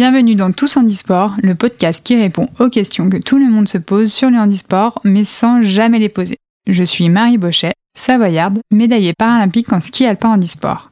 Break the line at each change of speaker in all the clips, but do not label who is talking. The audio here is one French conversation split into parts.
Bienvenue dans Tous Handisport, le podcast qui répond aux questions que tout le monde se pose sur le handisport, mais sans jamais les poser. Je suis Marie Bochet, savoyarde, médaillée paralympique en ski alpin handisport.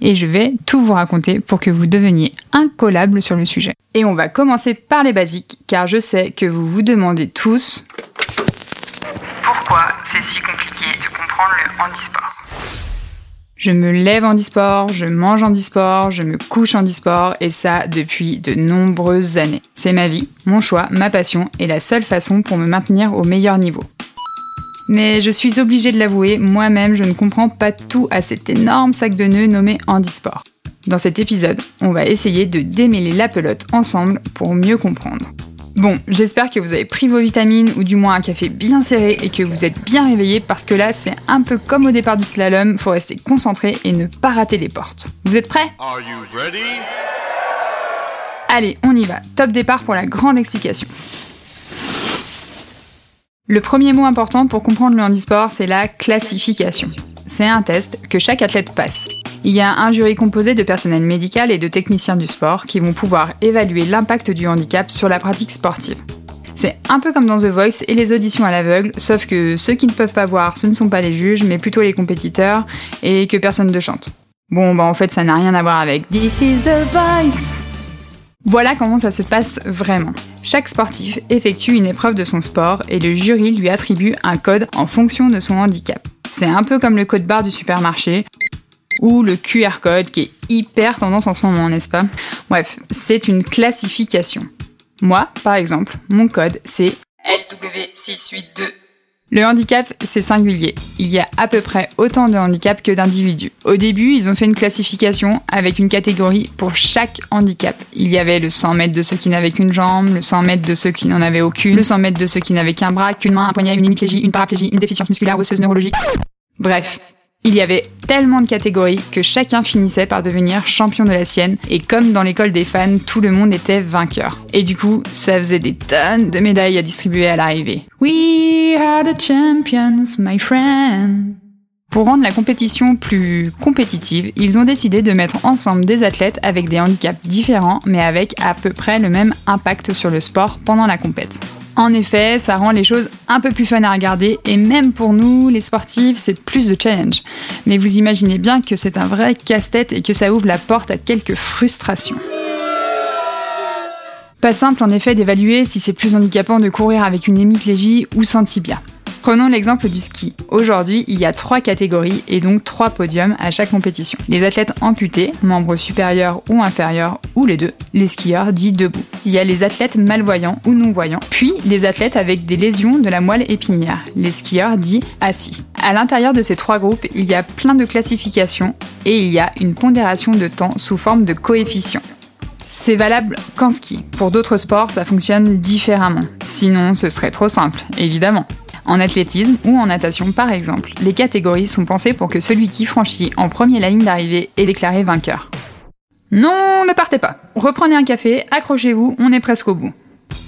Et je vais tout vous raconter pour que vous deveniez incollable sur le sujet. Et on va commencer par les basiques, car je sais que vous vous demandez tous
pourquoi c'est si compliqué de comprendre le handisport?
Je me lève en e-sport, je mange en e-sport, je me couche en e-sport et ça depuis de nombreuses années. C'est ma vie, mon choix, ma passion et la seule façon pour me maintenir au meilleur niveau. Mais je suis obligée de l'avouer, moi-même je ne comprends pas tout à cet énorme sac de nœuds nommé handisport. Dans cet épisode, on va essayer de démêler la pelote ensemble pour mieux comprendre. Bon, j'espère que vous avez pris vos vitamines ou du moins un café bien serré et que vous êtes bien réveillé parce que là c'est un peu comme au départ du slalom, faut rester concentré et ne pas rater les portes. Vous êtes prêts? Allez, on y va. Top départ pour la grande explication. Le premier mot important pour comprendre le handisport, c'est la classification. C'est un test que chaque athlète passe. Il y a un jury composé de personnel médical et de techniciens du sport qui vont pouvoir évaluer l'impact du handicap sur la pratique sportive. C'est un peu comme dans The Voice et les auditions à l'aveugle, sauf que ceux qui ne peuvent pas voir, ce ne sont pas les juges, mais plutôt les compétiteurs, et que personne ne chante. Bon, bah en fait, ça n'a rien à voir avec This is the Voice. Voilà comment ça se passe vraiment. Chaque sportif effectue une épreuve de son sport et le jury lui attribue un code en fonction de son handicap. C'est un peu comme le code barre du supermarché ou le QR code qui est hyper tendance en ce moment, n'est-ce pas? Bref, c'est une classification. Moi, par exemple, mon code c'est
LW682.
Le handicap, c'est singulier. Il y a à peu près autant de handicaps que d'individus. Au début, ils ont fait une classification avec une catégorie pour chaque handicap. Il y avait le 100 mètres de ceux qui n'avaient qu'une jambe, le 100 mètres de ceux qui n'en avaient aucune, le 100 mètres de ceux qui n'avaient qu'un bras, qu'une main, un poignet, une hémiplégie, une paraplégie, une déficience musculaire osseuse neurologique. Bref, il y avait tellement de catégories que chacun finissait par devenir champion de la sienne, et comme dans l'école des fans, tout le monde était vainqueur. Et du coup, ça faisait des tonnes de médailles à distribuer à l'arrivée. We are the champions, my friend. Pour rendre la compétition plus compétitive, ils ont décidé de mettre ensemble des athlètes avec des handicaps différents mais avec à peu près le même impact sur le sport pendant la compète. En effet, ça rend les choses un peu plus fun à regarder et même pour nous, les sportifs, c'est plus de challenge. Mais vous imaginez bien que c'est un vrai casse-tête et que ça ouvre la porte à quelques frustrations. Pas simple en effet d'évaluer si c'est plus handicapant de courir avec une hémiplégie ou sans tibia. Prenons l'exemple du ski. Aujourd'hui, il y a trois catégories et donc trois podiums à chaque compétition. Les athlètes amputés, membres supérieurs ou inférieurs, ou les deux. Les skieurs dits debout. Il y a les athlètes malvoyants ou non-voyants, puis les athlètes avec des lésions de la moelle épinière, les skieurs dits assis. À l'intérieur de ces trois groupes, il y a plein de classifications et il y a une pondération de temps sous forme de coefficient. C'est valable qu'en ski. Pour d'autres sports, ça fonctionne différemment. Sinon, ce serait trop simple, évidemment. En athlétisme ou en natation par exemple, les catégories sont pensées pour que celui qui franchit en premier la ligne d'arrivée est déclaré vainqueur. Non, ne partez pas. Reprenez un café, accrochez-vous, on est presque au bout.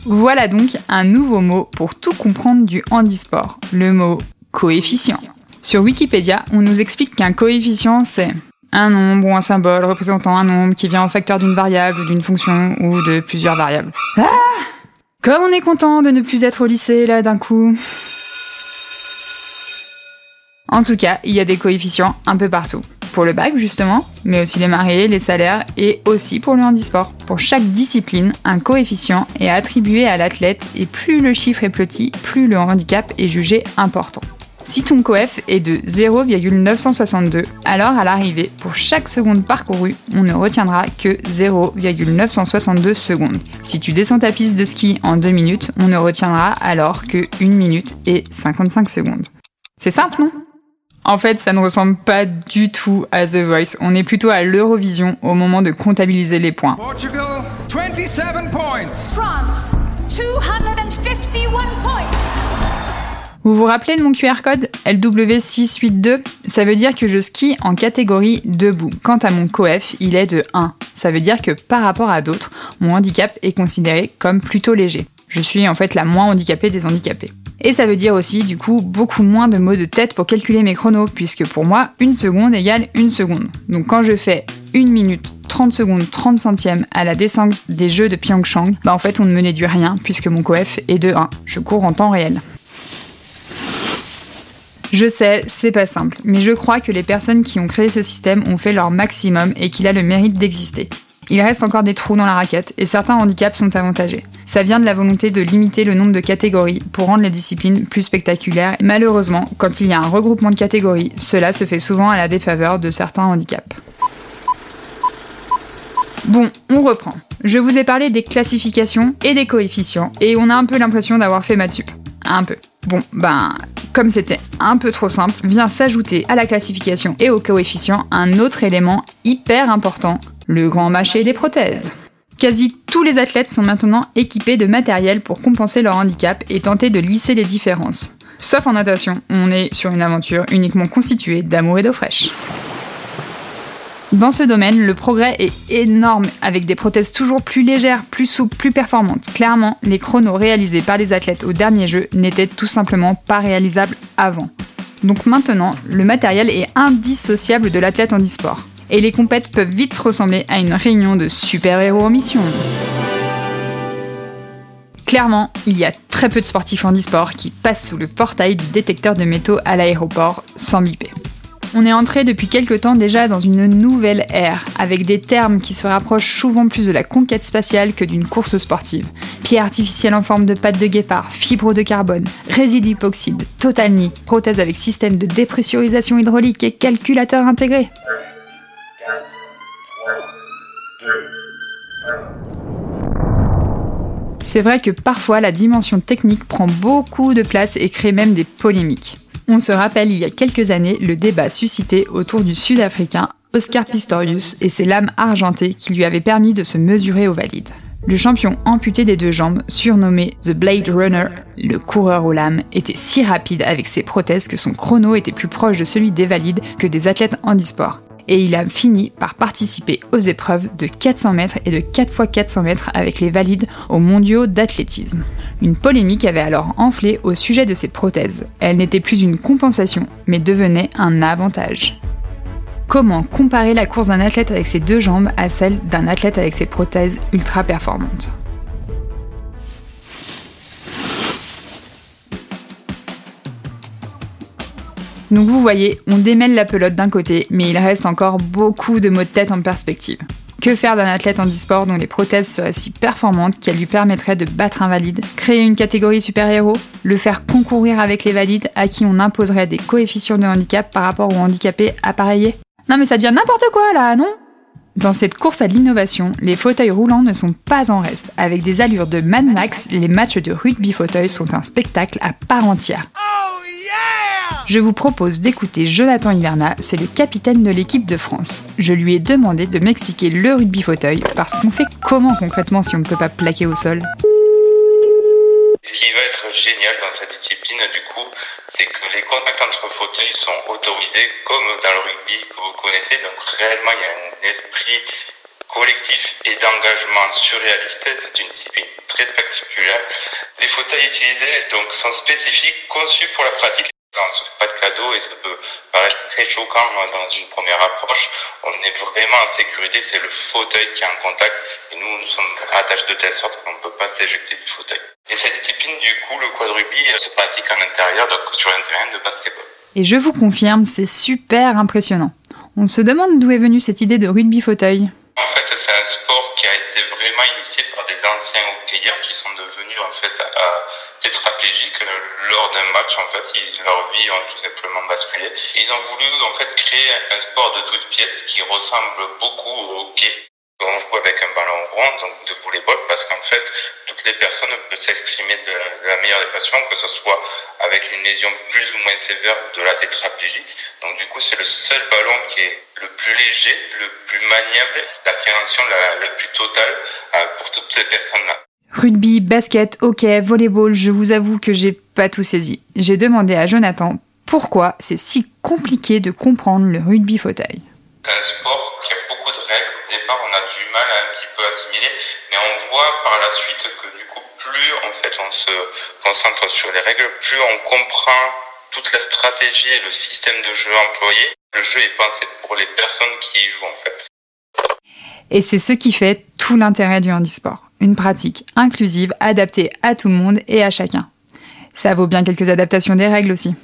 Voilà donc un nouveau mot pour tout comprendre du handisport, le mot coefficient. Sur Wikipédia, on nous explique qu'un coefficient c'est un nombre ou un symbole représentant un nombre qui vient en facteur d'une variable, d'une fonction ou de plusieurs variables. Ah Comme on est content de ne plus être au lycée là d'un coup. En tout cas, il y a des coefficients un peu partout. Pour le bac, justement, mais aussi les marées, les salaires et aussi pour le handisport. Pour chaque discipline, un coefficient est attribué à l'athlète et plus le chiffre est petit, plus le handicap est jugé important. Si ton coef est de 0,962, alors à l'arrivée, pour chaque seconde parcourue, on ne retiendra que 0,962 secondes. Si tu descends ta piste de ski en 2 minutes, on ne retiendra alors que 1 minute et 55 secondes. C'est simple, non? En fait, ça ne ressemble pas du tout à The Voice. On est plutôt à l'Eurovision au moment de comptabiliser les points.
Portugal, 27 points.
France, 251 points.
Vous vous rappelez de mon QR code LW682 Ça veut dire que je skie en catégorie debout. Quant à mon coef, il est de 1. Ça veut dire que par rapport à d'autres, mon handicap est considéré comme plutôt léger. Je suis en fait la moins handicapée des handicapés. Et ça veut dire aussi, du coup, beaucoup moins de mots de tête pour calculer mes chronos, puisque pour moi, une seconde égale une seconde. Donc quand je fais 1 minute 30 secondes 30 centièmes à la descente des Jeux de Pyeongchang, bah en fait on ne me du rien puisque mon coef est de 1. Je cours en temps réel. Je sais, c'est pas simple, mais je crois que les personnes qui ont créé ce système ont fait leur maximum et qu'il a le mérite d'exister. Il reste encore des trous dans la raquette et certains handicaps sont avantagés. Ça vient de la volonté de limiter le nombre de catégories pour rendre les disciplines plus spectaculaires. Malheureusement, quand il y a un regroupement de catégories, cela se fait souvent à la défaveur de certains handicaps. Bon, on reprend. Je vous ai parlé des classifications et des coefficients, et on a un peu l'impression d'avoir fait maths. Un peu. Bon, ben, comme c'était un peu trop simple, vient s'ajouter à la classification et au coefficient un autre élément hyper important, le grand marché des prothèses. Quasi tous les athlètes sont maintenant équipés de matériel pour compenser leur handicap et tenter de lisser les différences. Sauf en natation, on est sur une aventure uniquement constituée d'amour et d'eau fraîche. Dans ce domaine, le progrès est énorme avec des prothèses toujours plus légères, plus souples, plus performantes. Clairement, les chronos réalisés par les athlètes au dernier jeu n'étaient tout simplement pas réalisables avant. Donc maintenant, le matériel est indissociable de l'athlète en e-sport. Et les compètes peuvent vite ressembler à une réunion de super-héros en mission. Clairement, il y a très peu de sportifs en e-sport qui passent sous le portail du détecteur de métaux à l'aéroport sans biper. On est entré depuis quelque temps déjà dans une nouvelle ère, avec des termes qui se rapprochent souvent plus de la conquête spatiale que d'une course sportive. Pierre artificielle en forme de pâte de guépard, fibres de carbone, résidus hypoxide, total knee, prothèse avec système de dépressurisation hydraulique et calculateur intégré. C'est vrai que parfois la dimension technique prend beaucoup de place et crée même des polémiques. On se rappelle il y a quelques années le débat suscité autour du Sud-Africain Oscar Pistorius et ses lames argentées qui lui avaient permis de se mesurer au valide. Le champion amputé des deux jambes, surnommé The Blade Runner, le coureur aux lames, était si rapide avec ses prothèses que son chrono était plus proche de celui des valides que des athlètes handisport et il a fini par participer aux épreuves de 400 mètres et de 4 x 400 mètres avec les valides aux mondiaux d'athlétisme. Une polémique avait alors enflé au sujet de ces prothèses. Elle n'était plus une compensation, mais devenait un avantage. Comment comparer la course d'un athlète avec ses deux jambes à celle d'un athlète avec ses prothèses ultra performantes Donc vous voyez, on démêle la pelote d'un côté, mais il reste encore beaucoup de mots de tête en perspective. Que faire d'un athlète en e-sport dont les prothèses seraient si performantes qu'elles lui permettraient de battre un valide? Créer une catégorie super-héros? Le faire concourir avec les valides à qui on imposerait des coefficients de handicap par rapport aux handicapés appareillés? Non mais ça devient n'importe quoi là, non? Dans cette course à l'innovation, les fauteuils roulants ne sont pas en reste. Avec des allures de Mad Max, les matchs de rugby fauteuil sont un spectacle à part entière. Je vous propose d'écouter Jonathan Hiverna, c'est le capitaine de l'équipe de France. Je lui ai demandé de m'expliquer le rugby fauteuil, parce qu'on fait comment concrètement si on ne peut pas plaquer au sol?
Ce qui va être génial dans cette discipline, du coup, c'est que les contacts entre fauteuils sont autorisés comme dans le rugby que vous connaissez. Donc réellement, il y a un esprit collectif et d'engagement surréaliste. C'est une discipline très spectaculaire. Les fauteuils utilisés donc, sont spécifiques, conçus pour la pratique on se fait pas de cadeau et ça peut paraître très choquant dans une première approche. On est vraiment en sécurité, c'est le fauteuil qui est en contact et nous, nous sommes attachés de telle sorte qu'on ne peut pas s'éjecter du fauteuil. Et cette discipline, du coup, le quadrupé se pratique en intérieur, donc sur un terrain de basketball.
Et je vous confirme, c'est super impressionnant. On se demande d'où est venue cette idée de rugby fauteuil.
En fait, c'est un sport qui a été vraiment initié par des anciens hockeyeurs qui sont devenus en fait à tétraplégiques lors d'un match. En fait, ils, leur vie ont tout simplement basculé. Ils ont voulu en fait créer un sport de toutes pièces qui ressemble beaucoup au hockey. On joue avec un ballon rond, donc de volleyball, parce qu'en fait, toutes les personnes peuvent s'exprimer de, la meilleure des façons, que ce soit avec une lésion plus ou moins sévère de la tétraplégie. Donc du coup, c'est le seul ballon qui est le plus léger, le plus maniable, l'appréhension la, la plus totale euh, pour toutes ces personnes-là.
Rugby, basket, hockey, volleyball, je vous avoue que j'ai pas tout saisi. J'ai demandé à Jonathan pourquoi c'est si compliqué de comprendre le rugby fauteuil.
C'est un sport qui a beaucoup de règles. Au départ, on a du mal à un petit peu assimiler, mais on voit par la suite que du coup, plus en fait on se concentre sur les règles, plus on comprend toute la stratégie et le système de jeu employé. Le jeu est pensé pour les personnes qui y jouent en fait.
Et c'est ce qui fait tout l'intérêt du handisport. Une pratique inclusive, adaptée à tout le monde et à chacun. Ça vaut bien quelques adaptations des règles aussi.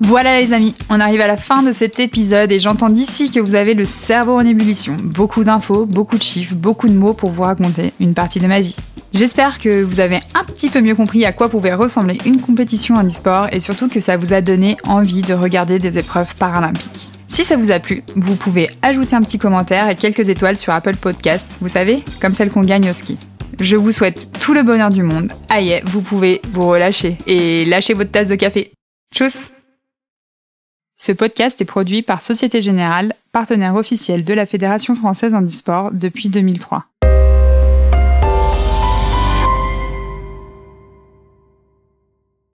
Voilà les amis, on arrive à la fin de cet épisode et j'entends d'ici que vous avez le cerveau en ébullition. Beaucoup d'infos, beaucoup de chiffres, beaucoup de mots pour vous raconter une partie de ma vie. J'espère que vous avez un petit peu mieux compris à quoi pouvait ressembler une compétition en e-sport et surtout que ça vous a donné envie de regarder des épreuves paralympiques. Si ça vous a plu, vous pouvez ajouter un petit commentaire et quelques étoiles sur Apple Podcast, vous savez, comme celle qu'on gagne au ski. Je vous souhaite tout le bonheur du monde. Aïe, vous pouvez vous relâcher et lâcher votre tasse de café. Tchuss Ce podcast est produit par Société Générale, partenaire officiel de la Fédération française en e-sport depuis 2003.